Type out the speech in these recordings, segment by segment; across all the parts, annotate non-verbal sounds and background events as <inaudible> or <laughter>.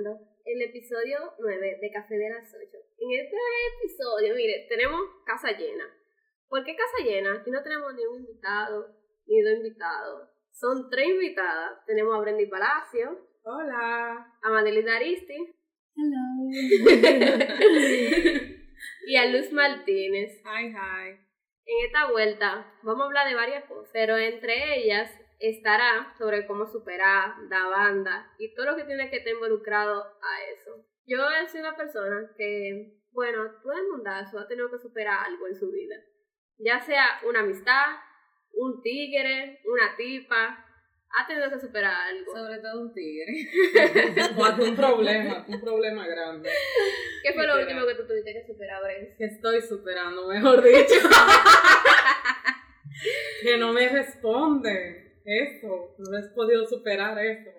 escuchando el episodio 9 de Café de las 8. En este episodio, mire, tenemos casa llena. ¿Por qué casa llena? Aquí no tenemos ni un invitado, ni dos invitados. Son tres invitadas. Tenemos a Brendy Palacio. Hola. A Madeline Aristi. Hello. <laughs> y a Luz Martínez. Hi, hi. En esta vuelta vamos a hablar de varias cosas, pero entre ellas estará sobre cómo superar la banda y todo lo que tiene que estar involucrado a eso. Yo soy una persona que, bueno, todo el mundazo ha tenido que superar algo en su vida. Ya sea una amistad, un tigre, una tipa, ha tenido que superar algo. Sobre todo un tigre. <laughs> o un problema, un problema grande. ¿Qué fue lo último que tú tuviste que superar, Brent? Que estoy superando, mejor dicho. <laughs> que no me responde. Eso, no has podido superar eso.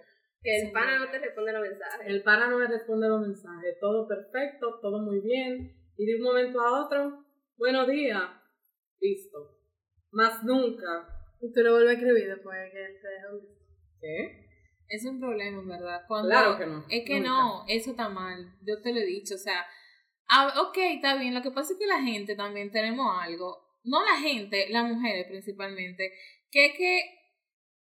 Que el pana no te responde los mensajes. El pana no me responde los mensajes. Todo perfecto, todo muy bien. Y de un momento a otro, buenos días. Listo. Más nunca. Y tú lo vuelves a escribir después que él te deja ¿Qué? Es un problema, verdad. Cuando, claro que no. Es que no, eso está mal. Yo te lo he dicho. O sea, ah, ok, está bien. Lo que pasa es que la gente también tenemos algo. No la gente, las mujeres principalmente. Que es que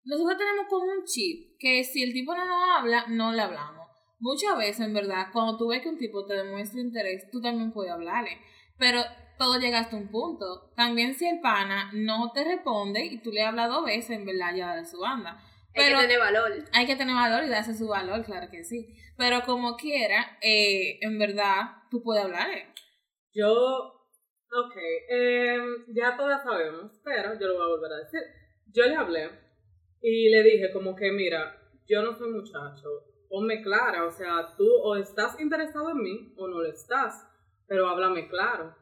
nosotros tenemos como un chip que si el tipo no nos habla, no le hablamos. Muchas veces, en verdad, cuando tú ves que un tipo te demuestra interés, tú también puedes hablarle. Pero todo llega hasta un punto. También si el pana no te responde y tú le hablas dos veces, en verdad, ya de su banda. Pero hay que tener valor. Hay que tener valor y darse su valor, claro que sí. Pero como quiera, eh, en verdad, tú puedes hablarle. Yo, ok, eh, ya todas sabemos, pero yo lo voy a volver a decir. Yo le hablé y le dije como que, mira, yo no soy muchacho, ponme clara, o sea, tú o estás interesado en mí o no lo estás, pero háblame claro.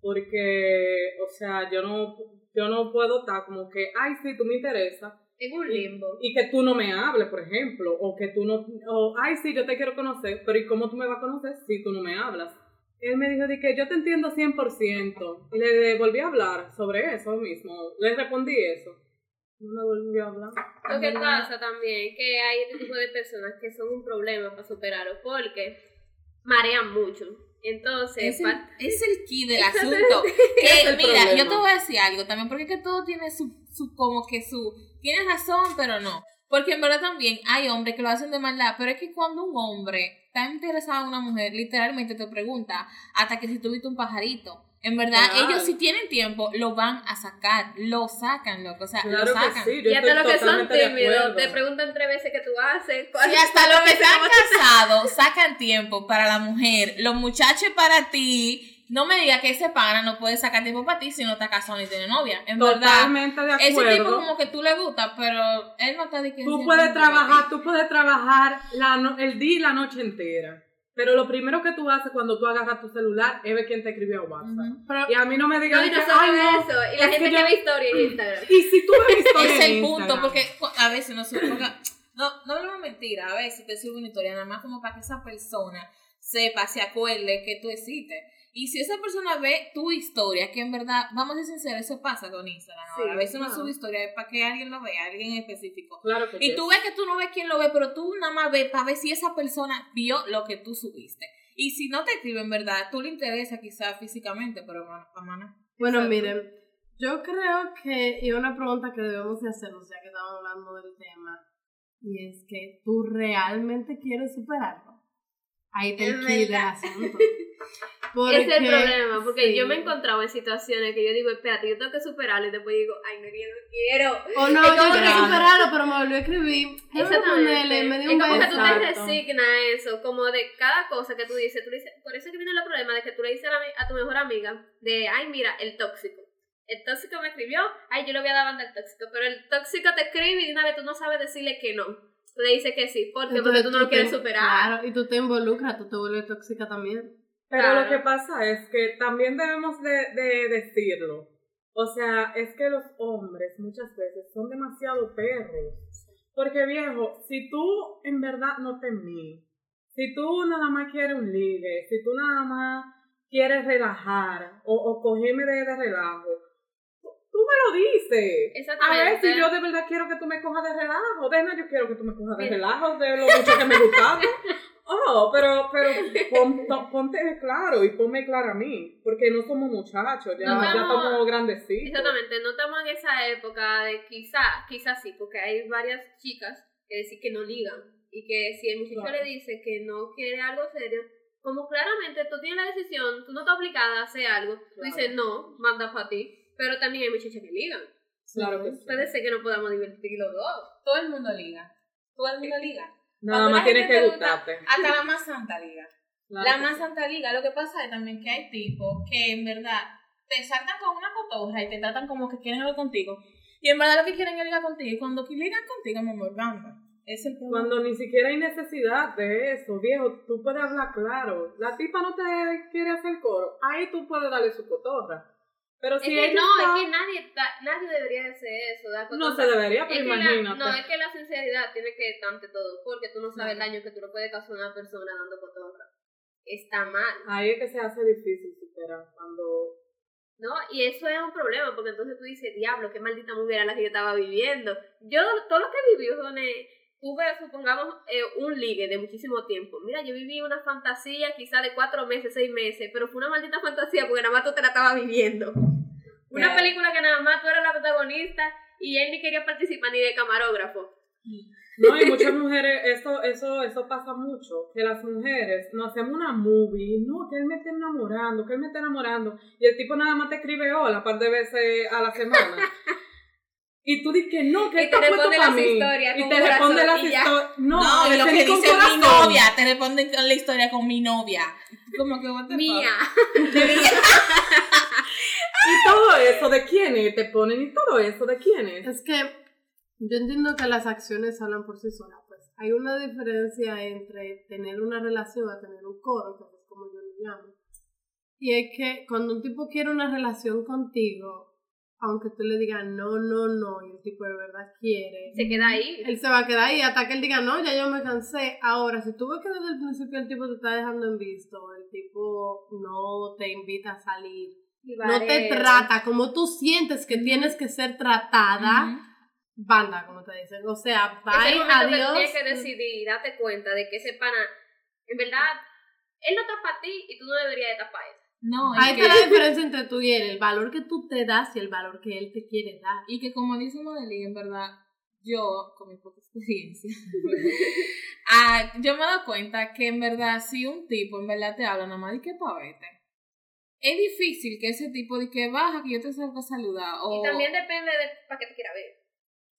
Porque, o sea, yo no, yo no puedo estar como que, ay, sí, tú me interesa. En un limbo. Y, que tú no me hables, por ejemplo, o que tú no, o, ay, sí, yo te quiero conocer, pero ¿y cómo tú me vas a conocer si tú no me hablas? Él me dijo de que yo te entiendo 100%. Y le volví a hablar sobre eso mismo. Le respondí eso no volvió a hablar. Lo que pasa también que hay este tipo de personas que son un problema para superarlo porque marean mucho. Entonces, es el, es el key del <laughs> asunto. que, mira, yo te voy a decir algo también, porque es que todo tiene su, su, como que su, tienes razón, pero no. Porque en verdad también hay hombres que lo hacen de maldad, pero es que cuando un hombre está interesado en una mujer, literalmente te pregunta hasta que si tuviste un pajarito. En verdad, ellos si tienen tiempo, lo van a sacar, lo sacan, loco, o sea, lo sacan. y hasta los que son tímidos, te preguntan tres veces qué tú haces. Y hasta los que están <laughs> casados sacan tiempo para la mujer, los muchachos para ti. No me digas que ese pana no puede sacar tiempo para ti si no está casado ni tiene novia. En Totalmente verdad, de acuerdo. ese tipo como que tú le gusta, pero él no está diciendo. Tú puedes trabajar, tú puedes trabajar la el día y la noche entera. Pero lo primero que tú haces cuando tú agarras tu celular es ver quién te escribió a WhatsApp. y a mí no me digas no, y no Ay, eso. Y la gente que, ve historias en Instagram. Y si tú ves <laughs> historias Es el punto, porque a veces no No, no hablamos mentira. A veces te sube una historia nada más como para que esa persona sepa, se acuerde que tú existes. Y si esa persona ve tu historia, que en verdad, vamos a ser sinceros, eso pasa con Instagram. a veces uno sube historia es para que alguien lo vea, alguien en específico. Claro que y tú ves que tú no ves quién lo ve, pero tú nada más ves para ver si esa persona vio lo que tú subiste. Y si no te escribe en verdad, tú le interesa quizás físicamente, pero para Bueno, miren, yo creo que, y una pregunta que debemos de hacernos, ya que estamos hablando del tema, y es que tú realmente quieres superarlo. Ahí te el asunto. <laughs> Ese es el problema, porque yo me he encontrado en situaciones que yo digo, espérate, yo tengo que superarlo y después digo, ay, no, yo no quiero. O no, <laughs> yo tengo que superarlo, pero me volvió a escribir. Exactamente. Me dio un es como que tú te resignas eso, como de cada cosa que tú dices, tú dices, por eso que viene el problema de que tú le dices a, a tu mejor amiga de, ay, mira, el tóxico. El tóxico me escribió, ay, yo le voy a dar banda al tóxico, pero el tóxico te escribe y una vez tú no sabes decirle que no. Tú le dices que sí, porque, porque tú no lo quieres superar. Claro, y tú te involucras, tú te vuelves tóxica también. Pero lo que pasa es que también debemos de, de, decirlo. O sea, es que los hombres muchas veces son demasiado perros. Porque viejo, si tú en verdad no te miras, si tú nada más quieres un ligue, si tú nada más quieres relajar o, o cogerme de, de relajo, tú me lo dices. Exactamente. A ver si yo de verdad quiero que tú me cojas de relajo. Dena, yo quiero que tú me cojas de relajo, de lo mucho que me <laughs> gustaba. Oh, pero, pero <laughs> pon- to- ponte claro y ponme claro a mí, porque no somos muchachos, ya, No ya estamos- estamos grandecitos. Exactamente, no estamos en esa época de quizá, quizás sí, porque hay varias chicas que decir que no ligan y que si el muchacho Claro. le dice que no quiere algo serio, como claramente tú tienes la decisión, tú no estás obligada a hacer algo, tú Claro. dices no, manda para ti, pero también hay muchachas que ligan. Claro que sí. Puede ser que no podamos divertir los dos. Todo el mundo liga. Todo el mundo liga. Nada más tienes que te gusta, gustarte. Hasta la más santa liga. Claro la más sí. santa liga. Lo que pasa es también que hay tipos que en verdad te saltan con una cotorra y te tratan como que quieren algo contigo. Y en verdad lo que quieren es ligar contigo. Y cuando ligan contigo, mi amor. Es el problema. Cuando ni siquiera hay necesidad de eso, viejo, tú puedes hablar claro. La tipa no te quiere hacer coro, ahí tú puedes darle su cotorra. Pero Es si que ella no, está- es que nadie, nadie debería de hacer eso. dar no se debería, Es pero que la, imagínate. no, es que la sinceridad tiene que estar ante todo, porque tú no sabes el daño que tú le puedes causar a una persona dando cotorra. Está mal, Ahí es que se hace difícil superar cuando ¿no? Y eso es un problema, porque entonces tú dices, diablo, qué maldita movie era la que yo estaba viviendo. Yo, todo lo que viví, son, eh, tuve, supongamos, eh, un ligue de muchísimo tiempo. Mira, yo viví una fantasía quizá de cuatro meses, seis meses, pero fue una maldita fantasía porque nada más tú te la estabas viviendo. Una película que nada más tú eras la protagonista y él ni quería participar ni de camarógrafo. No, y muchas mujeres, eso, eso, eso pasa mucho, que las mujeres nos hacemos una movie, no, que él me está enamorando, que él me está enamorando, y el tipo nada más te escribe hola un par de veces a la semana. Y tú dices que no, que Y te responde para las mí. historias Y te responde las historias. No, No, y lo que dice mi novia, te responden con la historia con mi novia. Como que, the fuck? <laughs> Mía. Y todo eso, ¿de quién es? Te ponen, y todo eso, ¿de quién es? Es que yo entiendo que las acciones hablan por sí solas. Pues hay una diferencia entre tener una relación a tener un coro, que es como yo lo llamo. Y es que cuando un tipo quiere una relación contigo, aunque tú le digas no, no, no, y el tipo de verdad quiere, Se queda ahí. él se va a quedar ahí hasta que él diga no, ya yo me cansé. Ahora, si tú ves que desde el principio el tipo te está dejando en visto, el tipo no te invita a salir, no te trata como tú sientes que tienes que ser tratada, Ujú. banda, como te dicen. O sea, bye, adiós. tienes que decidir y darte cuenta de que ese pana, en verdad, él no está para ti y tú no deberías de estar para él. No, Ahí que, está la <laughs> diferencia entre tú y él, el valor que tú te das y el valor que él te quiere dar. y que como dice Modeli, en verdad, yo, con mi poca experiencia, <laughs> ah, yo me he dado cuenta que en verdad, si un tipo en verdad te habla nada más de que pavete, es difícil que ese tipo de que baja, que yo te salga a saludar. O... Y también depende de para qué te quiera ver.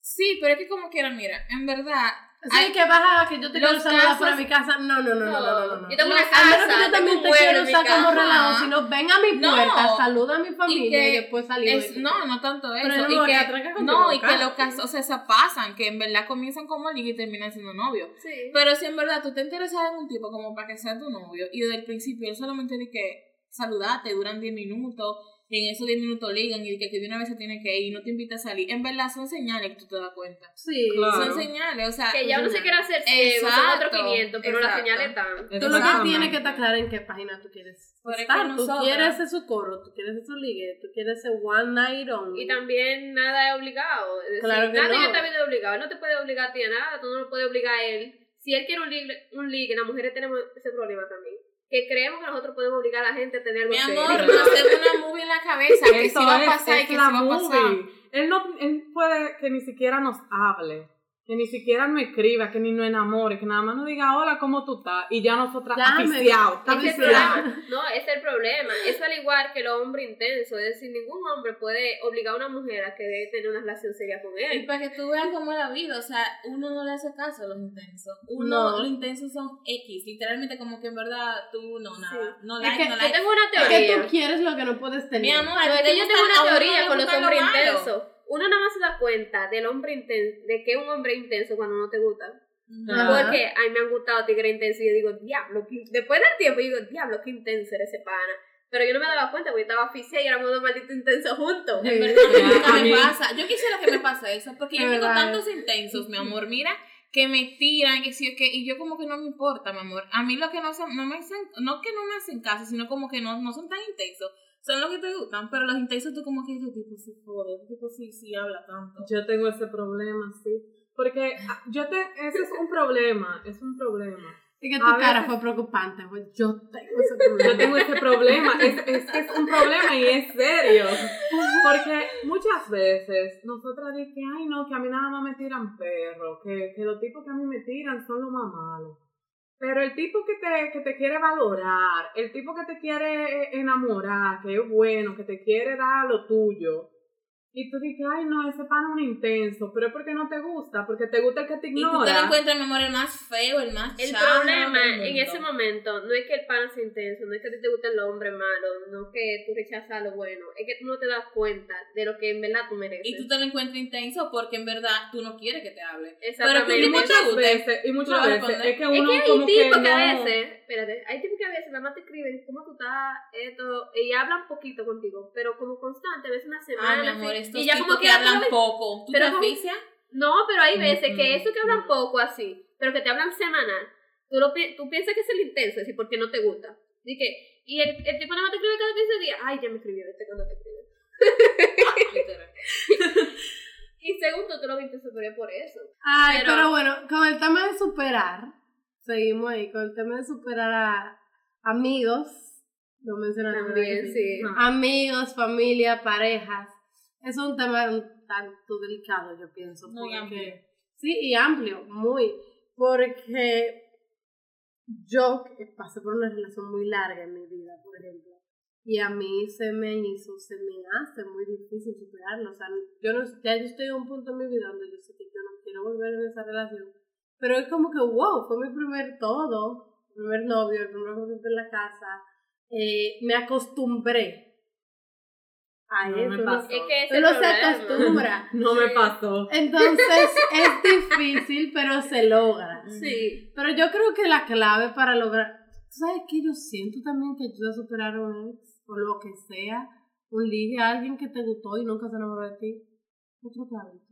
Sí, pero es que como quiera, mira, en verdad, Así Ay, que baja que yo te quiero saludar casos- de mi casa. No, no, no, no, no, no, no. no. Yo tengo una A menos que casa, yo también te quiero usar como casa. relajo, sino ven a mi No. puerta, saluda a mi familia y, después salimos. no, no tanto eso. Pero y no, que, que no, y que los casos, o sea, se pasan, que en verdad comienzan como liga y terminan siendo novios. Sí. Pero si en verdad tú te interesas en un tipo como para que sea tu novio y desde el principio él solamente dice que saludate, duran 10 minutos y en esos 10 minutos ligan y que, que de una vez se tiene que ir y no te invita a salir, en verdad son señales que tú te das cuenta. Sí, Claro. Son señales, o sea, que ya uno se quiere hacer ciego, son otros 500, pero las señales están. Tú lo que tienes que estar claro en qué página tú quieres que estar. Tú nosotras- quieres ese socorro, tú quieres ese ligue, tú quieres ese one night only. Y también nada es obligado. Es decir, Claro que nada en no. esta vida es obligado. Él no te puede obligar a ti a nada, tú no lo puedes obligar a él. Si él quiere un ligue, un ligue las mujeres tenemos ese problema también. Que creemos que nosotros podemos obligar a la gente a tener mi amor, <laughs> no hacemos una movie en la cabeza que Eso si va a es, pasar y es que si la va a pasar. Él no él puede que ni siquiera nos hable, que ni siquiera nos escriba, que ni nos enamore, que nada más nos diga hola, ¿cómo tú estás? Y ya nosotras me- Ese es el aficiados. problema. No, ese es el problema. Eso al igual que el hombre intenso. Es decir, ningún hombre puede obligar a una mujer a que debe tener una relación seria con Y él. para que tú veas cómo es la vida, o sea, uno no le hace caso a los intensos. Uno, No. los intensos son X, literalmente como que en verdad tú no, nada. No Es like, que- no Yo like. tengo una Es que teoría. tú quieres lo que no puedes tener. Mi amor, es yo gusta- tengo una teoría con los lo hombres intensos. Uno nada más se da cuenta del hombre intenso, de que es un hombre intenso cuando no te gusta. Ajá. Porque a mí me han gustado tigres intensos y yo digo, diablo, qué- después del tiempo yo digo, diablo, qué intenso era ese pana. Pero yo no me daba cuenta porque estaba oficial y éramos dos malditos intensos juntos. En verdad, <laughs> nunca me pasa. Yo quisiera que me pase eso, porque yo tengo tantos intensos, mi amor, mira, que me tiran, que sí, que, y yo como que no me importa, mi amor. A mí lo que no son, no me hacen, no que no me hacen caso, sino como que no, no son tan intensos. Son los que te gustan, pero los intensos tú como que ese tipo sí jode, ese tipo sí, sí habla tanto. Yo tengo ese problema, sí. Porque ah, yo te, ese es un problema, es un problema. Es que tu A cara veces- fue preocupante, pues yo tengo ese <laughs> problema. Yo tengo ese problema, es, es que es un problema y es serio. Porque muchas veces nosotras dicen ay no, que a mí nada más me tiran perros, que, que los tipos que a mí me tiran son los más malos. Pero el tipo que te, que te quiere valorar, el tipo que te quiere enamorar, que es bueno, que te quiere dar lo tuyo, y tú dices, ay no, ese pan es un intenso, pero es porque no te gusta, porque te gusta el que te Y tú te lo ignora. encuentras, mi amor, el más feo, el más El problema en ese momento no es que el pan sea intenso, no es que a ti te guste el hombre malo, no que tú rechazas lo bueno, es que tú no te das cuenta de lo que en verdad tú mereces. Y tú te lo encuentras intenso porque en verdad tú no quieres que te hable. Exactamente. Pero Y muchas guste, veces, y muchas veces, es que Es uno que hay como que tipos que, a no- veces, espérate, hay tipos que a veces nada más te escriben cómo tú estás, esto, y hablan poquito contigo, pero como constante, a veces una semana. Ah, mi amor, así, estos y ya tipos como que que hablan poco. ¿Tú pero te como- asfixias? No, pero hay veces que eso que hablan poco así, pero que te hablan semanal, tú, lo, pi- tú piensas que es el intenso, así, porque no te gusta. Y, que, y el, el tipo nada más te escribe cada 15 días, ay, ya me escribió este cuando te escribe. Literal. <laughs> <laughs> Y segundo, tú lo viste superior por eso. Ay, Pero- pero, bueno, con el tema de superar, seguimos ahí, con el tema de superar a amigos, lo mencionaste ¿verdad que También, sí. No. Amigos, familia, parejas, es un tema un tanto delicado, yo pienso. Muy porque- amplio. Sí, y amplio, muy, porque yo pasé por una relación muy larga en mi vida, por ejemplo, y a mí se me hizo, se me hace muy difícil superarlo. O sea, yo no, ya yo estoy a un punto en mi vida donde yo sé que yo no quiero volver en esa relación, pero es como que, wow, fue mi primer todo, mi primer novio, el primer momento en la casa, eh, me acostumbré a No eso. me pasó. Es que ese uno se acostumbra. <laughs> No me Sí. pasó. Entonces es difícil, pero se logra. <laughs> Sí. Pero yo creo que la clave para lograr. ¿Tú sabes qué? Yo siento también que ayuda a superar a un ex, o lo que sea, un ligue a alguien que te gustó y nunca se enamoró de ti. Otro clavito.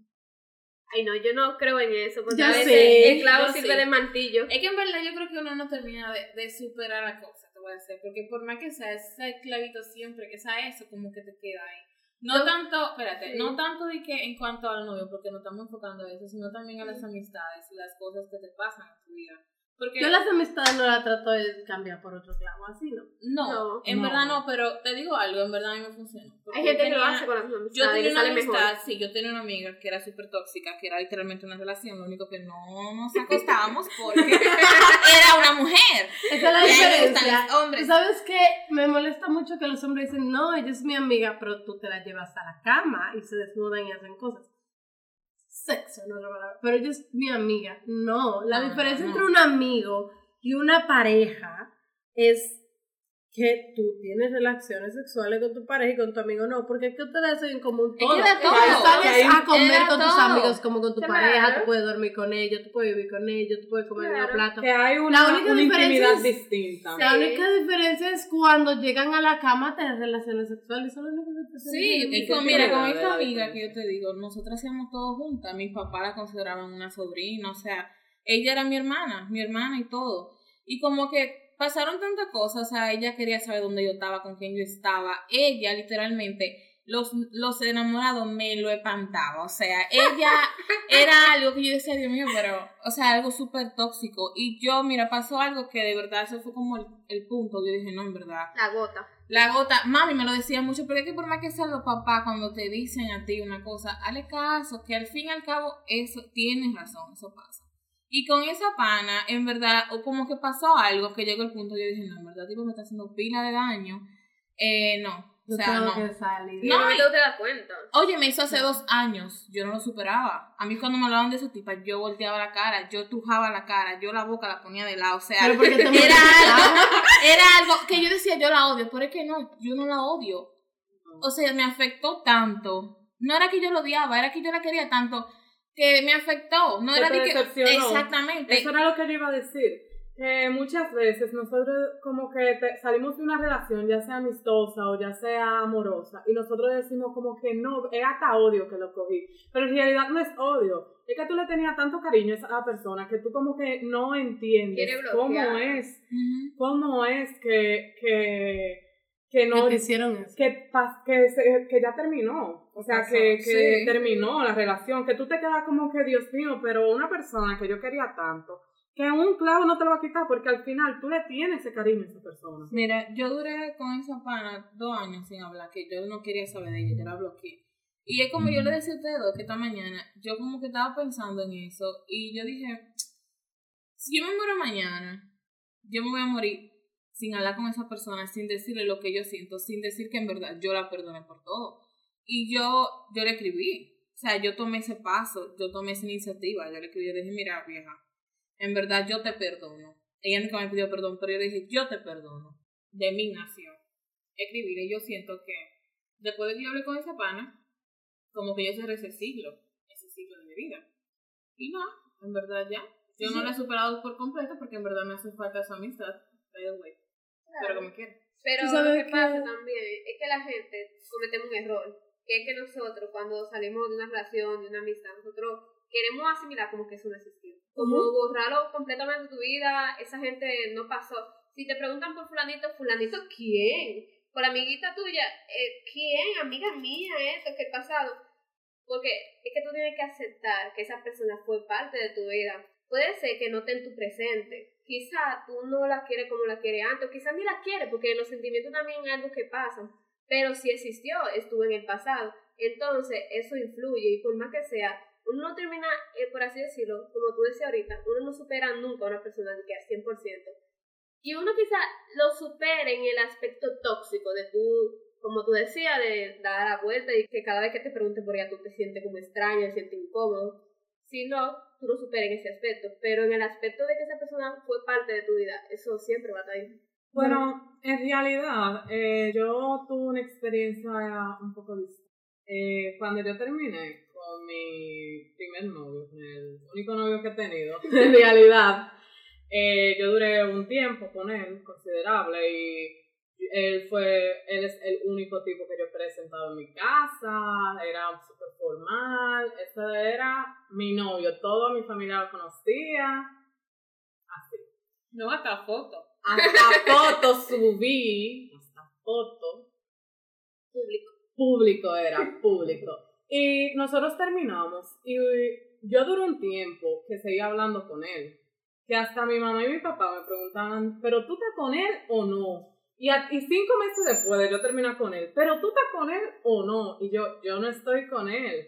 Ay, no, yo no creo en eso, porque Yo a veces sé, el clavo yo sirve sí. de mantillo. Es que en verdad yo creo que uno no termina de, de superar la cosa, a decir, porque por más que sea ese clavito siempre, que sea eso, como que te queda ahí. No Yo- tanto, espérate, Sí. no tanto de que en cuanto al novio, porque no estamos enfocando a eso, sino también a las amistades y las cosas que te pasan en tu vida. Porque Yo las amistades no las trato de cambiar por otro clavo, así no. no, No. en No. verdad no, pero te digo algo, en verdad a mí me funcionó. Porque Hay gente que lo tenía- hace con las Yo amistades y tenía una sale mejor. amistad, sí, yo tenía una amiga que era súper tóxica, que era literalmente una relación, lo único que no nos acostábamos porque <laughs> era una mujer. Esa es la Y a hombres. Sabes que me molesta mucho que los hombres dicen, no, ella es mi amiga, pero tú te la llevas a la cama y se desnudan y hacen cosas. Sexo, no es la palabra. Pero ella es mi amiga. No, la No, diferencia no, entre un amigo y una pareja es que tú tienes relaciones sexuales con tu pareja y con tu amigo no, porque es que ustedes hacen en común Es que todo. todo. sales a comer con tus todo. amigos como con tu Claro. pareja, tú puedes dormir con ellos, tú puedes vivir con ellos, tú puedes comer en un Claro. plato. Que hay una, La única una diferencia intimidad es- distinta. La Sí. única diferencia es cuando llegan a la cama a tener relaciones sexuales. Eso es lo único que te Sí, y ¿qué con, mira, con esta la amiga que yo te digo, nosotras hacíamos todo juntas. Mis papás la consideraban una sobrina, o sea, ella era mi hermana, mi hermana y todo. Y como que pasaron tantas cosas, o sea, ella quería saber dónde yo estaba, con quién yo estaba. Ella, literalmente, los, los enamorados me lo espantaba. O sea, ella <laughs> era algo que yo decía, Dios mío, pero, o sea, algo súper tóxico. Y yo, mira, pasó algo que de verdad, eso fue como el, el punto. Yo dije, no, en verdad. La gota. La gota, mami me lo decía mucho, pero es que por más que sean los papás cuando te dicen a ti una cosa, hazle caso, que al fin y al cabo eso tienes razón, eso pasa. Y con esa pana, en verdad, o como que pasó algo que llegó el punto, yo dije, no, en verdad, tipo, me está haciendo pila de daño. Eh, no, o sea, tengo no. que salir. Y No, no, te das cuenta. Oye, me hizo hace dos años, yo no lo superaba. A mí cuando me hablaban de esa tipa, yo volteaba la cara, yo tujaba la cara, yo la boca la ponía de lado, o sea, Pero porque te <laughs> era molesta. algo, era algo que yo decía, yo la odio, pero es que no, yo no la odio. O sea, me afectó tanto. No era que yo lo odiaba, era que yo la quería tanto que me afectó. No Que era te de que. Exactamente. Eso era lo que yo iba a decir. Que muchas veces nosotros como que te- salimos de una relación, ya sea amistosa o ya sea amorosa, y nosotros decimos como que no, es hasta odio que lo cogí. Pero en realidad no es odio. Es que tú le tenías tanto cariño a esa persona que tú como que no entiendes cómo es, cómo es que, que, que ¿Qué no hicieron eso? que, pas- que, se- que ya terminó. O sea, que, que sí. terminó la relación. Que tú te quedas como que, Dios mío, pero una persona que yo quería tanto, que un clavo no te lo va a quitar porque al final tú le tienes ese cariño a esa persona. Mira, yo duré con esa pana dos años sin hablar, que yo no quería saber de ella, yo la bloqueé. Y es como yo le decía a ustedes dos que esta mañana, yo como que estaba pensando en eso y yo dije, si yo me muero mañana, yo me voy a morir sin hablar con esa persona, sin decirle lo que yo siento, sin decir que en verdad yo la perdoné por todo. Y yo, yo le escribí, o sea, yo tomé ese paso, yo tomé esa iniciativa, yo le escribí, yo dije, mira vieja, en verdad yo te perdono. Ella nunca me pidió perdón, pero yo le dije, yo te perdono, de mi nación. Escribirle, yo siento que después de que yo hablé con esa pana, como que yo cerré ese siglo, ese siglo de mi vida. Y no, en verdad ya. Yo no lo he superado por completo porque en verdad me hace falta esa amistad, by the way. Pero como quiera. Pero lo que- pasa también es que la gente cometemos un error, que es que nosotros cuando salimos de una relación, de una amistad, nosotros queremos asimilar como que eso no existió. Como borrarlo completamente de tu vida, esa gente no pasó. Si te preguntan por fulanito, fulanito, ¿quién? Por amiguita tuya, eh, ¿quién? Amiga mía, esto, que el pasado. Porque es que tú tienes que aceptar que esa persona fue parte de tu vida. Puede ser que no esté en tu presente. Quizá tú no la quieres como la quieres antes, o quizá ni la quieres, porque los sentimientos también es algo que pasa. Pero si existió, estuvo en el pasado. Entonces, eso influye, y por más que sea, uno no termina, eh, por así decirlo, como tú decías ahorita, uno no supera nunca a una persona que al 100%. Y uno quizá lo supere en el aspecto tóxico de tú, como tú decías, de dar la vuelta y que cada vez que te pregunten por ella tú te sientes como extraño, te sientes incómodo. Si no, tú lo superes en ese aspecto. Pero en el aspecto de que esa persona fue parte de tu vida, eso siempre va a estar ahí. Bueno, en realidad, eh, yo tuve una experiencia un poco distinta. Eh, cuando yo terminé con mi primer novio, el único novio que he tenido, <laughs> en realidad, eh, yo duré un tiempo con él, considerable, y él fue, él es el único tipo que yo he presentado en mi casa, era súper formal, ese era mi novio, toda mi familia lo conocía, así. No, hasta foto. Hasta foto subí, hasta foto. Público. Público era, público. Y nosotros terminamos y yo duré un tiempo que seguía hablando con él. Que hasta mi mamá y mi papá me preguntaban, ¿pero tú estás con él o no? Y, a- y cinco meses después de yo terminar con él, ¿pero tú estás con él o no? Y yo, yo no estoy con él.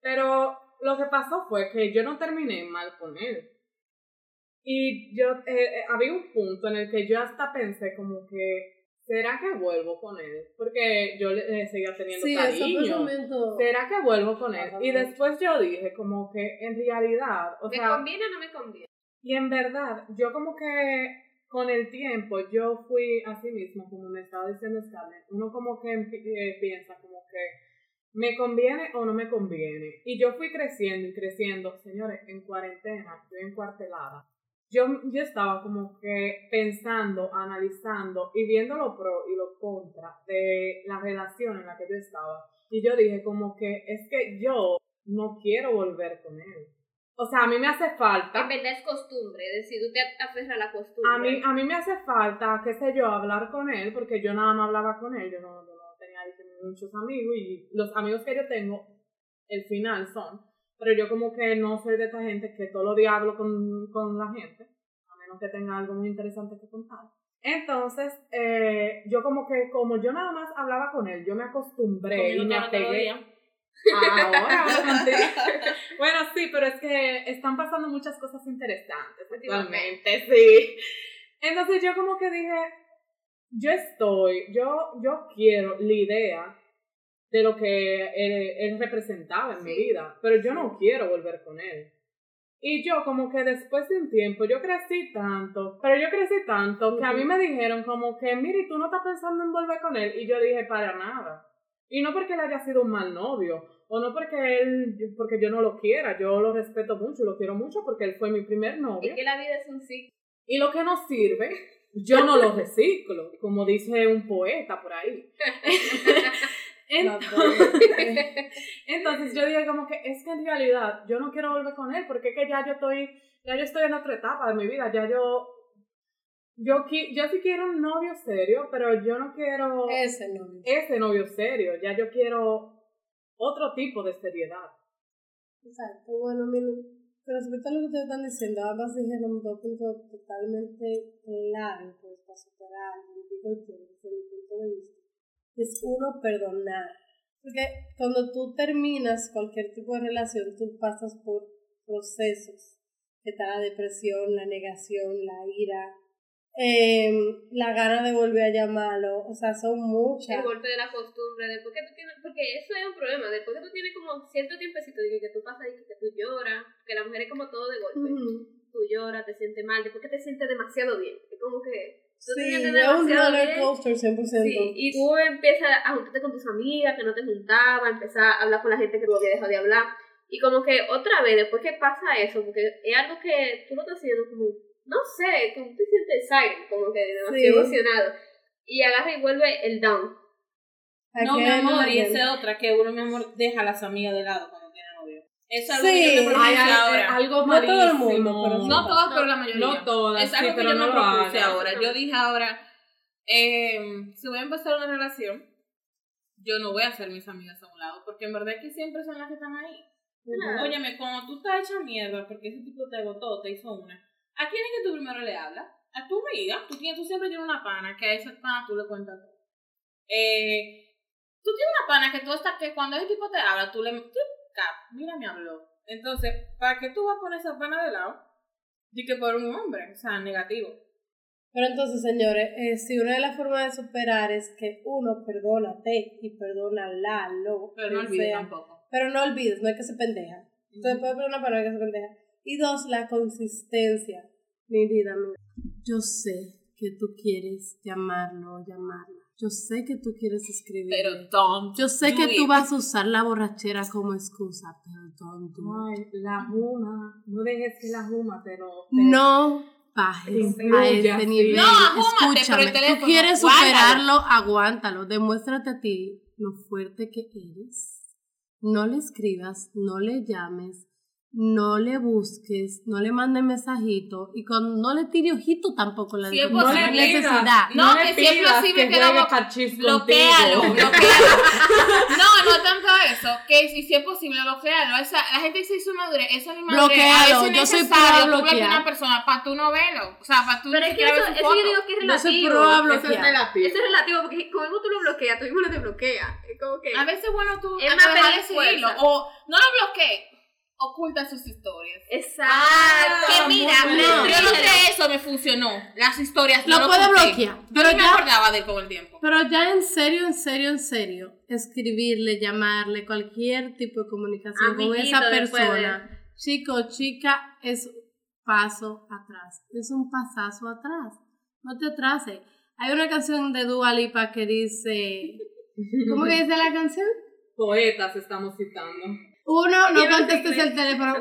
Pero lo que pasó fue que yo no terminé mal con él. Y yo, eh, eh, había un punto en el que yo hasta pensé como que, ¿será que vuelvo con él? Porque yo le, le seguía teniendo Sí, ese cariño. pensamiento. ¿Será que vuelvo con él? Y después yo dije como que en realidad, o ¿Me sea, conviene o no me conviene? y en verdad, yo como que con el tiempo yo fui así mismo, como me estaba diciendo Scarlett, uno como que eh, piensa como que me conviene o no me conviene. Y yo fui creciendo y creciendo, señores, en cuarentena, yo encuartelada. Yo, yo estaba como que pensando, analizando y viendo lo pro y lo contra de la relación en la que yo estaba. Y yo dije como que es que yo no quiero volver con él. O sea, a mí me hace falta. En verdad es costumbre, es decir, tú te aferras a la costumbre. A mí, a mí me hace falta, qué sé yo, hablar con él, porque yo nada más hablaba con él, yo no, yo no tenía muchos amigos y los amigos que yo tengo, el final son, pero yo como que no soy de esta gente que todos los días hablo con, con la gente, a menos que tenga algo muy interesante que contar. Entonces, eh, yo como que, como yo nada más hablaba con él, yo me acostumbré y me apegué. Ahora. <laughs> Bueno, sí, pero es que están pasando muchas cosas interesantes actualmente, sí. Entonces yo como que dije, yo estoy, yo, yo quiero la idea de lo que él, él representaba en mi vida, pero yo no quiero volver con él. Y yo como que después de un tiempo, yo crecí tanto, pero yo crecí tanto que a mí me dijeron como que, mire, tú no estás pensando en volver con él. Y yo dije, para nada. Y no porque él haya sido un mal novio, o no porque él, porque yo no lo quiera, yo lo respeto mucho, lo quiero mucho porque él fue mi primer novio. Es que la vida es un ciclo. Y lo que no sirve, yo no lo reciclo, como dice un poeta por ahí. <laughs> Entonces, <laughs> entonces yo dije como que es que en realidad yo no quiero volver con él porque es que ya yo estoy, ya yo estoy en otra etapa de mi vida, ya yo, yo, yo sí quiero un novio serio, pero yo no quiero Ese no. ese novio serio, ya yo quiero otro tipo de seriedad. Exacto. Bueno, miren, Pero respecto a lo que ustedes están diciendo, ambas dijeron dos puntos totalmente claros pues, para superar, digo yo, desde mi punto de vista. Es uno, perdonar. Porque cuando tú terminas cualquier tipo de relación, tú pasas por procesos. Que está la depresión, la negación, la ira, eh, la gana de volver a llamarlo, o sea, son muchas. El golpe de la costumbre, después que tú tienes, porque eso es un problema, después que tú tienes como cierto tiempecito de que tú pasas y que tú lloras, que la mujer es como todo de golpe, Ujú. tú lloras, te sientes mal, después que te sientes demasiado bien, es como que tú Sí, es un roller coaster 100%. Sí, y tú empiezas a juntarte con tus amigas que no te juntabas, empezar a hablar con la gente que tú habías dejado de hablar. Y como que otra vez, después que pasa eso, porque es algo que tú lo estás haciendo como, no sé, tú te sientes excited, como que demasiado Sí. emocionado. Y agarra y vuelve el down. No, mi amor, y no esa es otra, que uno, mi amor, deja a las amigas de lado cuando tiene novio. Eso es algo Sí. que yo me propuse Ay, ay, ahora. algo No todo el mundo, pero sí. No todas, pero la mayoría. No todas, Es sí, algo que pero yo no me propuse ahora. Yo dije ahora, eh, si voy a empezar una relación, yo no voy a hacer mis amigas a un lado, porque en verdad es que siempre son las que están ahí. Claro. Óyeme, cuando tú estás hecha mierda porque ese tipo te votó, te hizo una, ¿a quién es que tú primero le hablas? A tu amiga. Tú, tienes, tú siempre tienes una pana que a esa pana tú le cuentas todo. Eh, tú tienes una pana que tú estás, que cuando ese tipo te habla, tú le tú, cap, mira, me habló. Entonces, ¿para qué tú vas a poner esa pana de lado? Y que por un hombre, o sea, negativo. Pero entonces, señores, eh, si una de las formas de superar es que uno perdónate y perdónala, lo Pero no olvides sea. tampoco. Pero no olvides, no hay que ser pendeja. Entonces puede perdonar, pero no hay que ser pendeja. Y dos, la consistencia. Mi vida, mi Yo sé que tú quieres llamarlo o llamarla. Yo sé que tú quieres escribir. Pero don't. Yo sé do que tú it. vas a usar la borrachera como excusa, pero don't do it. Ay, la juma. No dejes que la juma te lo. No bajes a sí. nivel. No, ajúmate, Escúchame, pero el teléfono, tú quieres guárdalo. superarlo, aguántalo. Demuéstrate a ti lo fuerte que eres. No le escribas, no le llames, no le busques, no le mandes mensajito y con, no le tire ojito tampoco la Si es no posible, pidas, necesidad. No, le que si es posible que que lo parchís Bloquealo, bloquealo. <laughs> No, no tanto eso. Que si, si es posible, bloquealo. Esa, la gente dice su madurez. Eso es inmadurez. Bloquealo, A veces yo soy pro bloquear bloquear. una persona para tú no verlo. O sea, para tú Pero es que eso, eso yo digo que es Yo soy relativo. pro a Eso es bloquear. negativo. Eso es relativo, porque como tú lo bloqueas, tú mismo no te bloqueas. Es como que... A veces, bueno, tú Es más dejar de seguirlo. O no lo bloquees, oculta sus historias. Exacto. que mira, yo no sé eso, me funcionó. Las historias Lo no oculté. bloquear, Yo pero ni me ya- acordaba de él con el tiempo. Pero ya en serio, en serio, en serio, escribirle, llamarle, cualquier tipo de comunicación con esa después de- persona, chico o chica, es paso atrás, es un pasazo atrás. No te atrases. Hay una canción de Dua Lipa que dice, ¿cómo que dice la canción? Poetas estamos citando. Uno, no contestes el teléfono.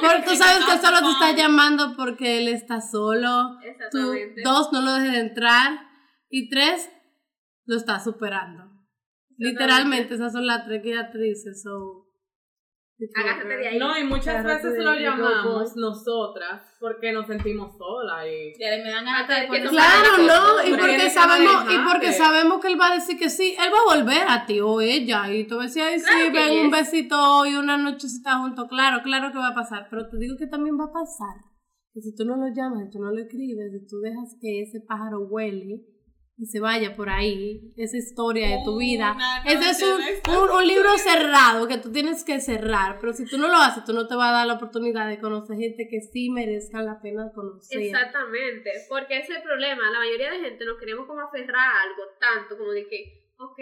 Porque tú sabes que solo te está llamando porque él está solo. Tú, dos, no lo dejes de entrar. Y tres, lo está superando. Literalmente, esas son las tres que ella te dice. So, Agárrate de ahí. No, y muchas Agárrate veces lo llamamos nosotras porque nos sentimos solas y Ya me dan ganas de que Claro, no, y porque que sabemos, y porque sabemos que él va a decir que sí, él va a volver a ti o ella, y tú vas a decir, ay, sí, ven un besito y una nochecita juntos, claro, claro que va a pasar, pero te digo que también va a pasar, que si tú no lo llamas, si tú no lo escribes, si tú dejas que ese pájaro huele y se vaya por ahí, esa historia de tu vida, ese es un, un, un libro cerrado que tú tienes que cerrar, pero si tú no lo haces, tú no te vas a dar la oportunidad de conocer gente que sí merezca la pena conocer. Exactamente, porque ese es el problema. La mayoría de gente nos queremos como aferrar a algo tanto como de que, ok,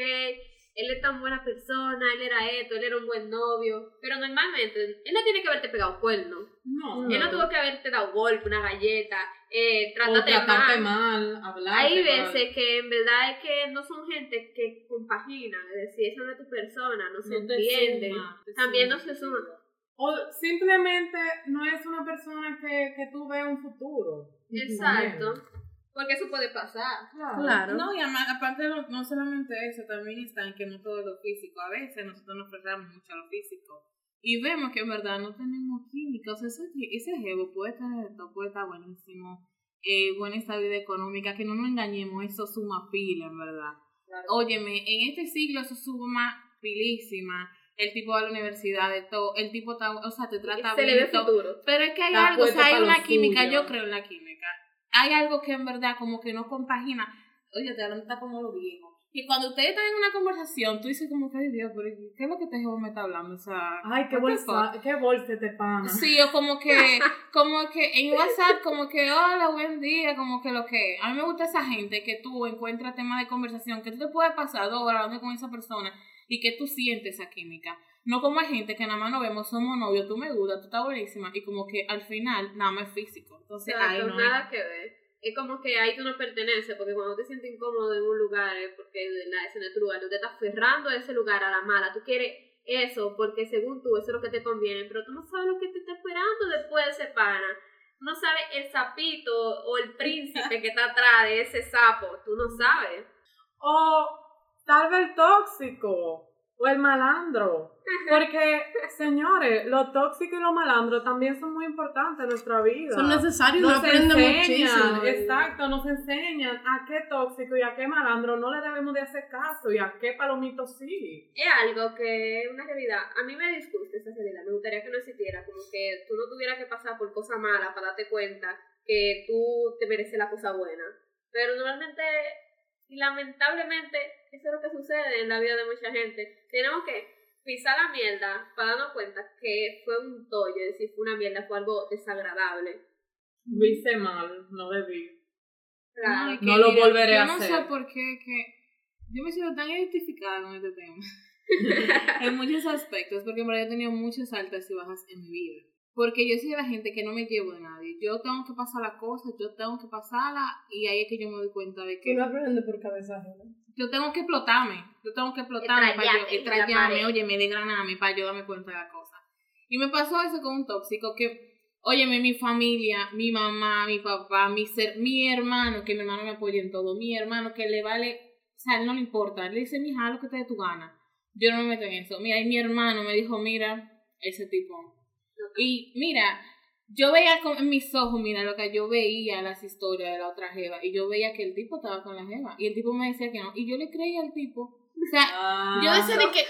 él es tan buena persona, él era esto, él era un buen novio, pero normalmente él no tiene que haberte pegado cuerno. no. Él no tuvo que haberte dado golpe, una galleta, eh, o tratarte tratarte mal. mal, hablar. Hay veces que en verdad es que no son gente que compagina, es decir, esa no es tu persona, no se No entiende. suma, También suma. no se suma. O simplemente no es una persona que, que tú veas un futuro. Exacto. Porque eso puede pasar. Claro. Claro. No, y además, aparte, no, no solamente eso, también está en que no todo es lo físico. A veces nosotros nos aferramos mucho a lo físico. Y vemos que en verdad no tenemos química. O sea, ese, ese jevo puede esto, puede estar buenísimo. Eh, buena estabilidad económica, que no nos engañemos, eso suma pila, en verdad. Óyeme, en este siglo eso suma pilísima. el tipo va a la universidad, de todo, el tipo está, o sea, te trata Se le bien. ve y todo. futuro. Pero es que hay algo, o sea, hay una química, suyo. yo creo en la química. Hay algo que en verdad como que no compagina. Oye, te hablan está como lo viejo. Y cuando ustedes están en una conversación, tú dices como que, ay Dios, pero ¿qué es lo que este joven me está hablando? O sea, Ay, qué bolsa, qué bolsa te pana. Sí, o como que, <laughs> como que en WhatsApp, como que hola, buen día, como que lo que. A mí me gusta esa gente que tú encuentras temas de conversación, que tú te puedes pasar dos horas hablando con esa persona y que tú sientes esa química. No como hay gente que nada más nos vemos, somos novios, tú me gustas, tú estás buenísima, y como que al final nada más es físico. Entonces, ahí Exacto, no. nada que ver. Es como que ahí tú no perteneces, porque cuando te sientes incómodo en un lugar, es porque nada, ese no es tu lugar, tú te estás aferrando a ese lugar, a la mala, tú quieres eso, porque según tú, eso es lo que te conviene, pero tú no sabes lo que te está esperando después de ese pana. Tú no sabes el sapito o el príncipe que está atrás de ese sapo, tú no sabes. O tal vez el tóxico. O el malandro. Porque, señores, lo tóxico y lo malandro también son muy importantes en nuestra vida. Son necesarios, Nos aprende enseñan, muchísimo. exacto, nos enseñan a qué tóxico y a qué malandro no le debemos de hacer caso y a qué palomito sí. Es algo que es una realidad. A mí me disgusta esa realidad. Me gustaría que no existiera. Como que tú no tuvieras que pasar por cosas malas para darte cuenta que tú te mereces la cosa buena. Pero normalmente, y lamentablemente, eso es lo que sucede en la vida de mucha gente. Tenemos que pisar la mierda para darnos cuenta que fue un tollo, es decir, fue una mierda, fue algo desagradable. Lo hice mal, no debí. Claro. que, No lo volveré yo a no hacer. sé por qué, que yo me siento tan identificada con este tema. <laughs> en muchos aspectos, porque en verdad yo he tenido muchas altas y bajas en mi vida. Porque yo soy de la gente que no me llevo de nadie. Yo tengo que pasar la cosa, yo tengo que pasarla, y ahí es que yo me doy cuenta de Que que uno aprende por cabeza ajena. Yo tengo que explotarme. Yo tengo que explotarme para yo, oye, me desgranarme para yo darme cuenta de la cosa. Y me pasó eso con un tóxico que, óyeme, mi familia, mi mamá, mi papá, mi ser, mi hermano, que mi hermano me apoya en todo, mi hermano que le vale, o sea, él no le importa, él le dice, mija, lo que te dé tu gana. Yo no me meto en eso. Mira, y mi hermano me dijo, mira, ese tipo. Y mira, yo veía con, en mis ojos, mira, lo que yo veía las historias de la otra jeva, y yo veía que el tipo estaba con la jeva, y el tipo me decía que no, y yo le creía al tipo. O sea, Ah, yo decía de que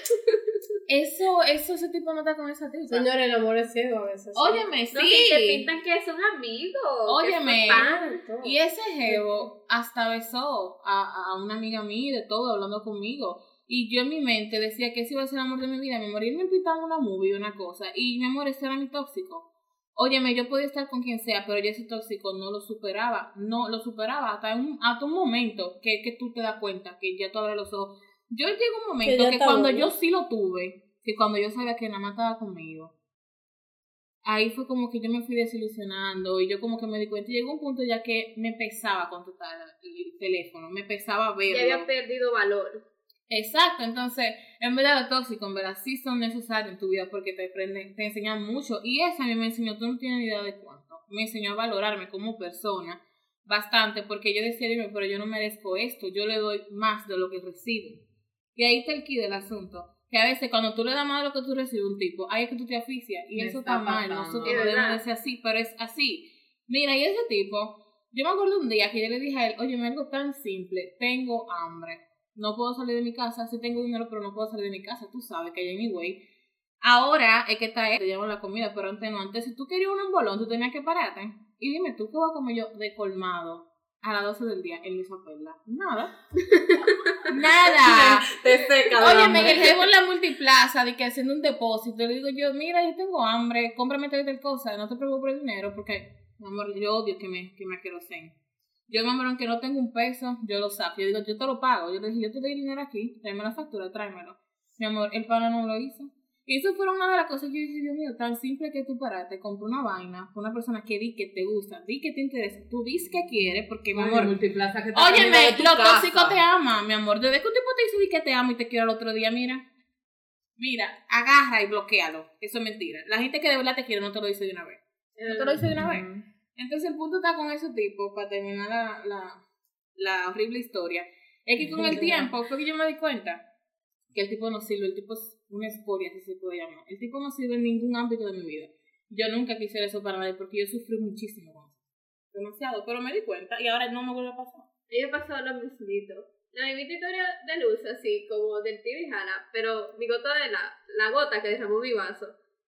eso, eso, ese tipo no está con esa tipa. Señores, el amor es ciego a veces. Óyeme, No, que te sí. pintan que son amigos. Óyeme. Que son panas. Y ese jevo hasta besó a, a una amiga mía y de todo, hablando conmigo. Y yo en mi mente decía que ese iba a ser el amor de mi vida. Mi amor, y él me invitaba a una movie, una cosa. Y mi amor, ese era mi tóxico. Óyeme, yo podía estar con quien sea, pero yo ese tóxico no lo superaba. No lo superaba hasta un, hasta un momento que, que tú te das cuenta que ya tú abres los ojos. Yo llego a un momento que, cuando bueno. yo sí lo tuve, que cuando yo sabía que nada más estaba conmigo, ahí fue como que yo me fui desilusionando y yo como que me di cuenta. Llegó un punto ya que me pesaba contestar el teléfono, me pesaba verlo. Ya había perdido valor. Exacto, entonces, en verdad lo tóxico, en verdad sí son necesarios en tu vida porque te aprenden, te enseñan mucho. Y esa a mí me enseñó, tú no tienes ni idea de cuánto. Me enseñó a valorarme como persona bastante porque yo decía, dime, pero yo no merezco esto, yo le doy más de lo que recibo. Y ahí está el key del asunto. Que a veces cuando tú le das más de lo que tú recibes a un tipo, ahí es que tú te asfixias. Y Me eso está mal, nosotros Es no debemos verdad. de ser así, pero es así. Mira, y ese tipo, yo me acuerdo un día que yo le dije a él, oye, me algo tan simple, tengo hambre, no puedo salir de mi casa, sí tengo dinero, pero no puedo salir de mi casa, tú sabes que hay anyway. Ahora es que está te llevan la comida, pero antes no, antes si tú querías un embolón, tú tenías que pararte. Y dime, ¿tú qué vas a comer yo de colmado a las 12 del día en Luisa Perla? Nada. <laughs> Nada. Te seca. Oye, me llevo en la multiplaza de que haciendo un depósito. Le digo yo, mira, yo tengo hambre, cómprame tal y tal cosa, no te preocupes por el dinero, porque, mi amor, yo odio que me, que me aquerosen. Yo, mi amor, aunque no tengo un peso, yo lo saco. Yo digo, yo te lo pago. Yo le dije, yo te doy dinero aquí, tráeme la factura, tráemelo. Mi amor, el pana no lo hizo. Y eso fue una de las cosas que yo dije, Dios mío, tan simple que tú parate, compra una vaina una persona que di que te gusta, di que te interesa, tú dis que quieres, porque, mi Ay, amor, multiplaza que camino Óyeme, casa. tóxicos te aman, mi amor. Desde que un tipo te dice "Di que te amo y te quiero al otro día, mira. Mira, agarra y bloquealo. Eso es mentira. La gente que de verdad te quiere no te lo dice de una vez. No te lo dice de una vez. Entonces el punto está con ese tipo, para terminar la, la, la horrible historia, es que con el <laughs> tiempo fue que yo me di cuenta que el tipo no sirve, el tipo es una escoria, si se puede llamar. El tipo no sirve en ningún ámbito de mi vida. Yo nunca quisiera eso para nadie porque yo sufrí muchísimo con eso. Demasiado, pero me di cuenta y ahora no me vuelve a pasar. A mí me pasó lo mismito. la misma historia de luz, así como del tiro y jala, pero mi gota de la, la gota que derramó mi vaso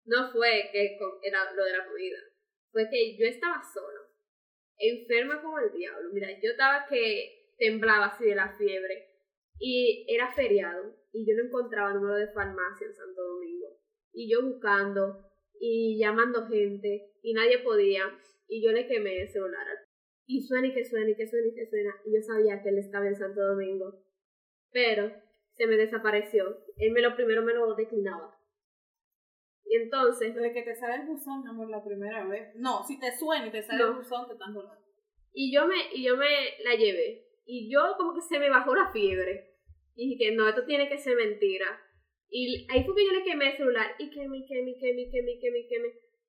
no fue que con- era lo de la comida, fue que yo estaba sola, enferma como el diablo. Mira, yo estaba que temblaba así de la fiebre y era feriado y yo no encontraba número de farmacia en Santo Domingo y yo buscando y llamando gente y nadie podía y yo le quemé el celular y suena y que suena y que suena y que suena. Y yo sabía que él estaba en Santo Domingo. Pero se me desapareció. Él me lo primero me lo declinaba. Y entonces, Desde que te sale el buzón, amor, la primera vez. No, si te suena y te sale No. el buzón, te están volando. y yo me, y yo me la llevé. Y yo como que se me bajó la fiebre. Y dije que no, esto tiene que ser mentira. Y ahí fue que yo le quemé el celular. Y quemé, quemé, quemé, quemé, quemé, quemé.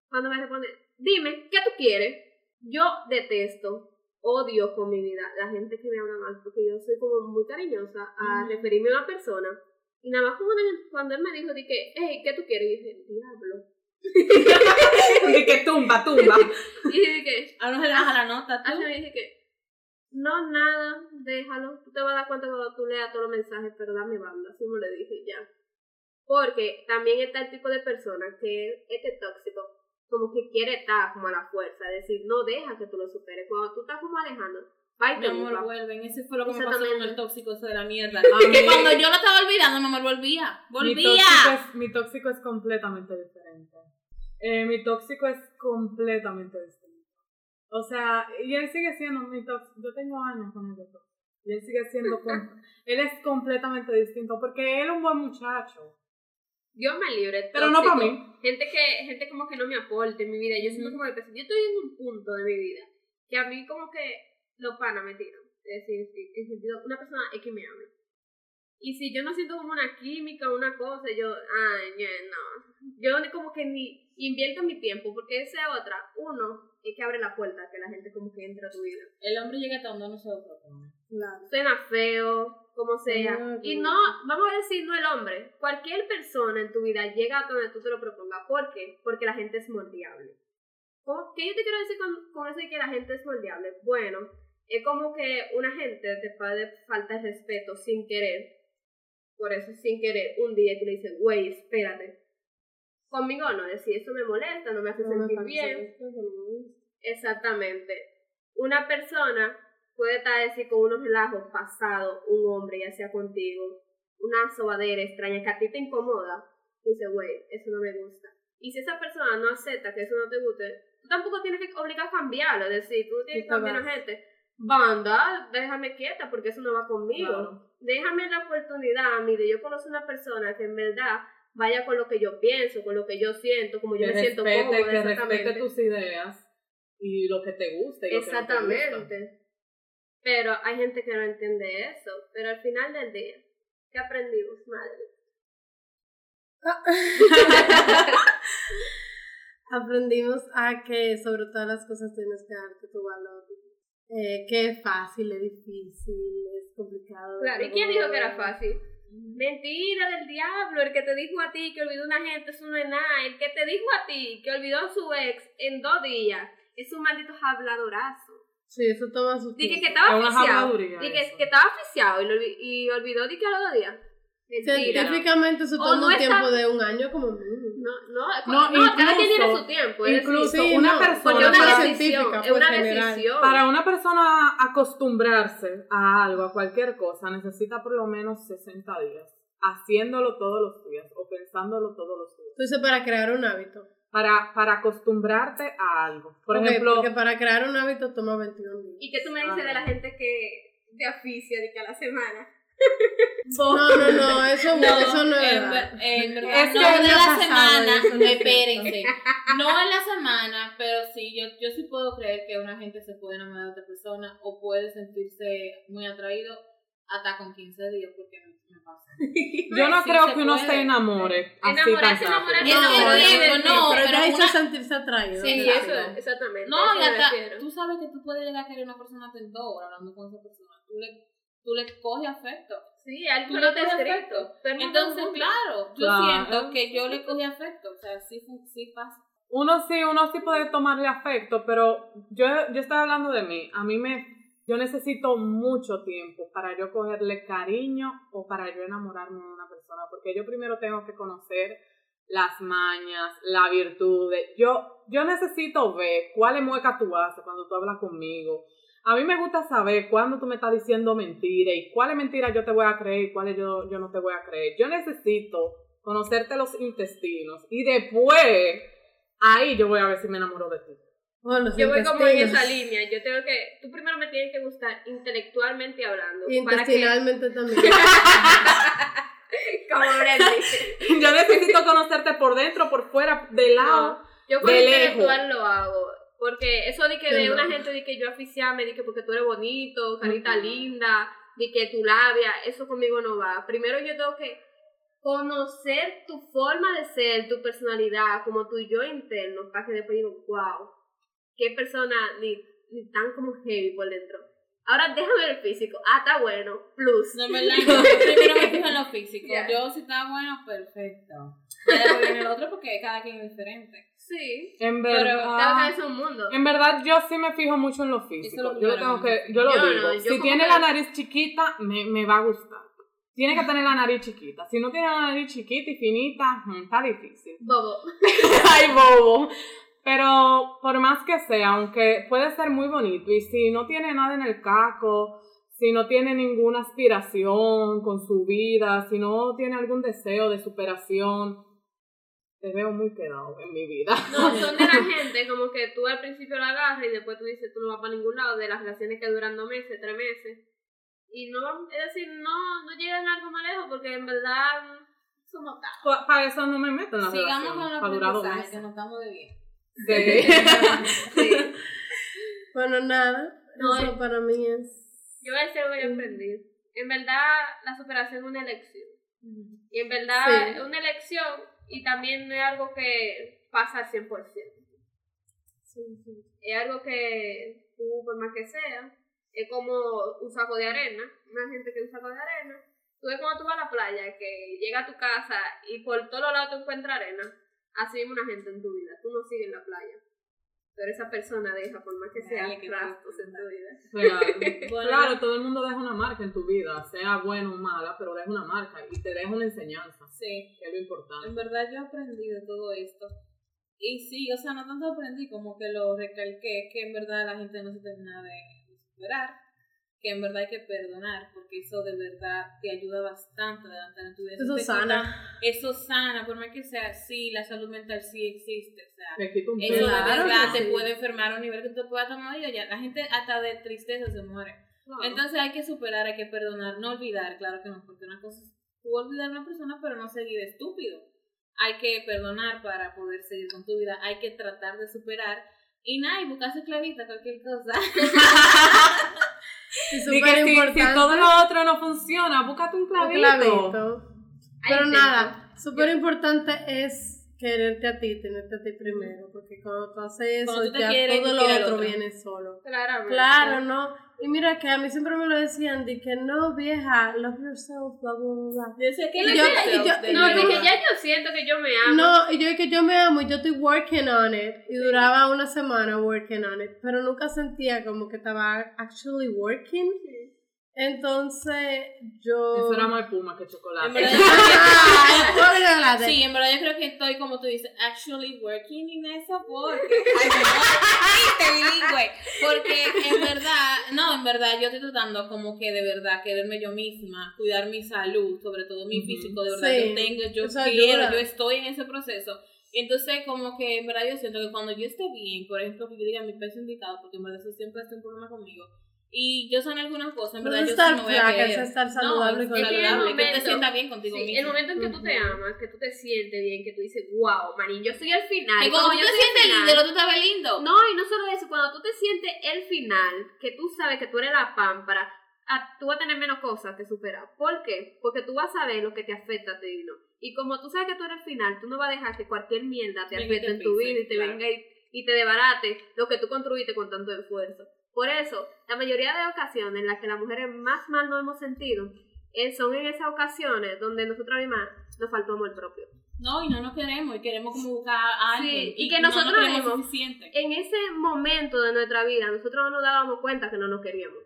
Cuando me responde, dime, ¿qué tú quieres? Yo detesto, odio con mi vida la gente que me habla mal, porque yo soy como muy cariñosa a referirme a una persona. Y nada más como cuando- él me dijo, dije, hey, ¿qué tú quieres? Y dije, diablo. <laughs> Y que tumba, tumba. <laughs> Y dije, A no se le baja la nota, tú. Así me dije que no, nada, déjalo. Tú te vas a dar cuenta cuando tú leas todos los mensajes, pero dame banda. Así me le dije ya. Porque también está el tipo de persona que es este tóxico, como que quiere estar como a la fuerza, es decir, no deja que tú lo superes. Cuando tú estás como alejando, y Mi te amor, vuelven. Ese fue lo que me pasó con el tóxico ese de la mierda. <laughs> Que cuando yo lo estaba olvidando, mi amor, volvía. Mi ¡Volvía! tóxico, es, mi tóxico es completamente diferente. Eh, mi tóxico es completamente distinto. O sea, y él sigue siendo mi tóxico. Yo tengo años con el tóxico. Y él sigue siendo. <laughs> él es completamente distinto porque él es un buen muchacho. Yo me libre. Pero no tóxico. pa' mí. Gente que, gente como que no me aporte en mi vida. Yo siento como que yo estoy en un punto de mi vida que a mí como que los panas me tiran. Es decir, sí, en sentido, una persona X me habla. Y si yo no siento como una química o una cosa, yo, ay, no. Yo como que ni invierto mi tiempo, porque esa es otra. Uno, es que abre la puerta, que la gente como que entra a tu vida. El hombre llega hasta donde no se lo propone. Claro. Suena feo, como sea. No, Y no. no, vamos a decir, no el hombre. Cualquier persona en tu vida llega a donde tú te lo propongas. ¿Por qué? Porque la gente es moldeable. ¿Cómo- ¿Qué yo te quiero decir con, con eso de que la gente es moldeable? Bueno, es como que una gente te puede faltar respeto sin querer. Por eso, sin querer, un día tú le dices, güey, espérate. Conmigo no, decir, eso me molesta, no me hace No sentir falta bien. no. Exactamente. Una persona puede estar decir con unos relajos pasados, un hombre, ya sea contigo, una sobadera extraña que a ti te incomoda, dice, güey, eso no me gusta. Y si esa persona no acepta que eso no te guste, tú tampoco tienes que obligar a cambiarlo, es decir, tú tienes Y que cambiar a gente. Banda, déjame quieta porque eso no va conmigo. Claro. Déjame la oportunidad a mí de yo conocer una persona que en verdad vaya con lo que yo pienso, con lo que yo siento, como yo que me siento cómoda. que respete tus ideas y lo que te guste. Y lo que no te gusta. Exactamente. Pero hay gente que no entiende eso. Pero al final del día, ¿qué aprendimos, madre? <laughs> <laughs> Aprendimos a que sobre todas las cosas tienes que darte tu valor. Eh, que es fácil, es difícil, es complicado. Claro, ¿y quién dijo que era fácil? Mentira del diablo, el que te dijo a ti que olvidó una gente, eso no es nada. El que te dijo a ti que olvidó a su ex en dos días, es un maldito habladorazo. Sí, eso toma su Dije que estaba oficiado. Dije que estaba oficiado y, lo olvi- y olvidó de que a los dos días. Mentira. Científicamente eso toma no un está- tiempo de un año como mínimo. No, no, No, no, cada quien tiene incluso- su tiempo. es incluso decir, Sí, una no, persona una para- decisión, científica, es una general. decisión. Para una persona acostumbrarse a algo, a cualquier cosa, necesita por lo menos 60 días. Haciéndolo todos los días o pensándolo todos los días. Entonces, para crear un hábito. Para, para acostumbrarte a algo. Por Ok, ejemplo, porque para crear un hábito toma 21 días. ¿Y qué tú me dices Ah. de la gente que de aficia de que a la semana? No, no, no, eso, eso no es en verdad. ver- en verdad, Es no ha la pasado semana, eso, no espérense. No en la semana, pero sí, yo, yo sí puedo creer que una gente se puede enamorar de otra persona o puede sentirse muy atraído hasta con 15 días, porque me, me pasa. yo no sí creo que uno puede. se enamore así Enamorarse, enamorarse, no, no, no, pero, pero una- sentirse atraído. Sí, eso, exactamente. No, eso hasta, tú sabes que tú puedes llegar a querer a una persona hasta en dos horas hablando con esa persona. Tú le, coges afecto. Sí, algo Tú no le te coges afecto. Entonces, claro, yo Claro. siento que yo le cogí afecto. O sea, sí, sí pasa. Uno sí, uno sí puede tomarle afecto, pero yo, yo estoy hablando de mí. A mí me yo necesito mucho tiempo para yo cogerle cariño o para yo enamorarme de una persona, porque yo primero tengo que conocer las mañas, la virtud. Yo, yo necesito ver cuáles muecas tú haces cuando tú hablas conmigo. A mí me gusta saber cuándo tú me estás diciendo mentiras y cuáles mentiras yo te voy a creer y cuáles yo, yo no te voy a creer. Yo necesito conocerte los intestinos y después ahí yo voy a ver si me enamoro de ti. Bueno, los Yo voy como en esa línea. Yo tengo que. Tú primero me tienes que gustar intelectualmente hablando. Y para que. intestinalmente también. <laughs> Como. Yo necesito conocerte por dentro, por fuera, de lado. No, yo con de intelectual lo hago. Porque eso de que de una gente de que yo aficiarme, de que porque tú eres bonito, carita linda, de que tu labia, eso conmigo no va. Primero yo tengo que conocer tu forma de ser, tu personalidad, como tu yo interno, para que después digo, wow, qué persona ni, ni tan como heavy por dentro. Ahora déjame ver el físico. Ah, está bueno. Plus. No, en verdad, yo primero me fijo en lo físico. Yo, si está bueno, perfecto. Después viene el otro porque cada quien es diferente. Sí. En Pero Cada verdad, es un mundo. en verdad yo sí me fijo mucho en lo Eso físico. es lo yo lo tengo que yo lo Yo no, digo. yo si tiene que- la nariz chiquita, me, me va a gustar. Tiene que tener la nariz chiquita. Si no tiene la nariz chiquita y finita, mm, está difícil. Bobo. <laughs> Ay, bobo. Pero por más que sea, aunque puede ser muy bonito, y si no tiene nada en el caco, si no tiene ninguna aspiración con su vida, si no tiene algún deseo de superación, te veo muy quedado en mi vida. <laughs> No, son de la <laughs> gente como que tú al principio la agarras y después tú dices tú no vas para ningún lado, de las relaciones que duran dos meses, tres meses. Y no, van- es decir, no, no llegan algo más lejos porque en verdad somos. Para eso no me meto en la Sigamos con relación, los para durar dos aprendizajes, que nos estamos de bien. Sí. <laughs> Sí. Bueno, nada. No, eso y- para mí es. Yo voy a decir algo que aprendí. En verdad, la superación es una elección. Y en verdad Sí. es una elección y también no es algo que pasa al 100%. Es algo que tú, por más que sea, es como un saco de arena. Una gente que usa saco de arena. Tú ves cuando tú vas a la playa, que llega a tu casa y por todos lados tú encuentras arena. Así mismo una gente en tu vida. Tú no sigues en la playa. Pero esa persona deja, por más que sea, rastros en tu vida. Claro. <laughs> Bueno, claro, todo el mundo deja una marca en tu vida, sea buena o mala, pero deja una marca y te deja una enseñanza, Sí. que es lo importante. En verdad yo aprendí de todo esto. Y sí, o sea, no tanto aprendí como que lo recalqué, que en verdad la gente no se termina de superar, que en verdad hay que perdonar, porque eso de verdad te ayuda bastante a adelantar en tu vida. Eso sana. quita- Eso sana, por más que sea así, la salud mental sí existe, o sea. Me un Eso de verdad que te sí. puede enfermar a un nivel que tú te puedas tomar y ya. La gente hasta de tristeza se muere. Claro. Entonces hay que superar, hay que perdonar, no olvidar, claro que no, porque una cosa es tú olvidar a una persona, pero no seguir estúpido. Hay que perdonar para poder seguir con tu vida, hay que tratar de superar y nada, y buscarse clavita, cualquier cosa. <laughs> Súper que si, importante. si todo lo otro no funciona, búscate un un clavito. Pero nada, súper importante es quererte a ti, tenerte a ti primero, porque cuando tú haces eso, tú ya quieres, todo lo otro otro. viene solo. Claramente. Claro, ¿no? Y mira que a mí siempre me lo decían, de que no, vieja, love yourself, bla, bla, bla. Yo que Y yo- y yo- No, de que ya yo siento que yo me amo. No, y yo que yo me amo y yo estoy working on it. Y duraba una semana working on it, pero nunca sentía como que estaba actually working. Entonces, yo... Eso era más espuma que chocolate. En verdad, Ah. <laughs> <laughs> Sí, en verdad yo creo que estoy, como tú dices, actually working in eso <laughs> porque... Bilingüe. Porque en verdad, no, en verdad yo estoy tratando como que de verdad quererme yo misma, cuidar mi salud, sobre todo mi físico, de verdad Sí, yo tengo, yo quiero, ayuda. yo estoy en ese proceso. Entonces, como que en verdad yo siento que cuando yo esté bien, por ejemplo, que yo diga mi peso indicado, porque en verdad eso siempre es un problema conmigo, y yo sano algunas cosas, en No verdad es yo sí estar me voy a flaca, es estar No, saludable es con Es que saludable, que te momento- sientas bien contigo Sí, mismo. el momento en que tú te amas, que tú te sientes bien, que tú dices, wow, manín, yo soy el final. Que Y cuando tú yo te sientes lindo, otro te lindo. No, y no solo eso, cuando tú te sientes el final, que tú sabes que tú eres la pámpara, tú vas a tener menos cosas que superar. ¿Por qué? Porque tú vas a ver lo que te afecta a ti, ¿no? Y como tú sabes que tú eres el final, tú no vas a dejar que cualquier mierda te afecte te en tu pise, vida y te claro. venga y, y te debarate lo que tú construiste con tanto esfuerzo. Por eso, la mayoría de ocasiones en las que las mujeres más mal nos hemos sentido eh, son en esas ocasiones donde nosotras mismas nos faltó amor propio. No, y no nos queremos, y queremos como buscar a Sí, alguien. y que no nosotros nos creemos mismos- suficiente. En ese momento de nuestra vida, nosotros no nos dábamos cuenta que no nos queríamos.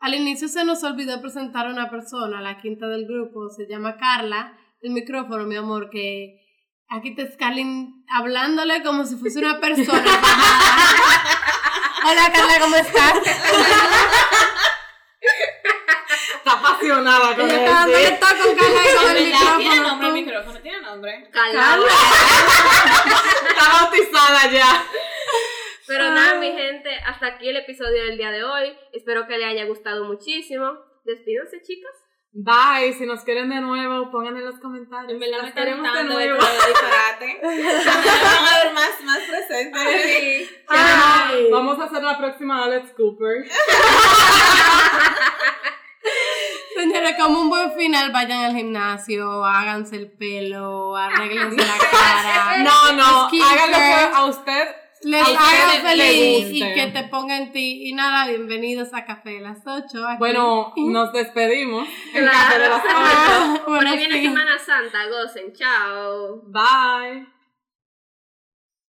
Al inicio se nos olvidó presentar a una persona, la quinta del grupo, se llama Carla. El micrófono, mi amor, que aquí te Scarlett hablándole como si fuese una persona. <laughs> Hola Carla, ¿cómo estás? Está apasionada con él. está dándole con Carla y con el ¿Verdad? ¿Tiene micrófono. nombre el micrófono? ¿Tiene nombre? Carla. Está bautizada ya. Pero nada, mi gente, hasta aquí el episodio del día de hoy. Espero que les haya gustado muchísimo. Despídense, chicas. Bye. Si nos quieren de nuevo, pongan en los comentarios. En verdad me está de de disparate. <laughs> Van a ver más, más. Ay, Vamos a hacer la próxima Alex Cooper. <laughs> Señores, como un buen final, vayan al gimnasio, háganse el pelo, arreglense la <laughs> cara. No, no. Skincare. Hagan lo que a usted Les haga le feliz y que te ponga en ti. Y nada, bienvenidos a Café de las 8. aquí. Bueno, nos despedimos. En Claro. Café de las Ocho. Ah, Por bueno, ahí viene sí. Semana Santa. Gocen. Chao. Bye.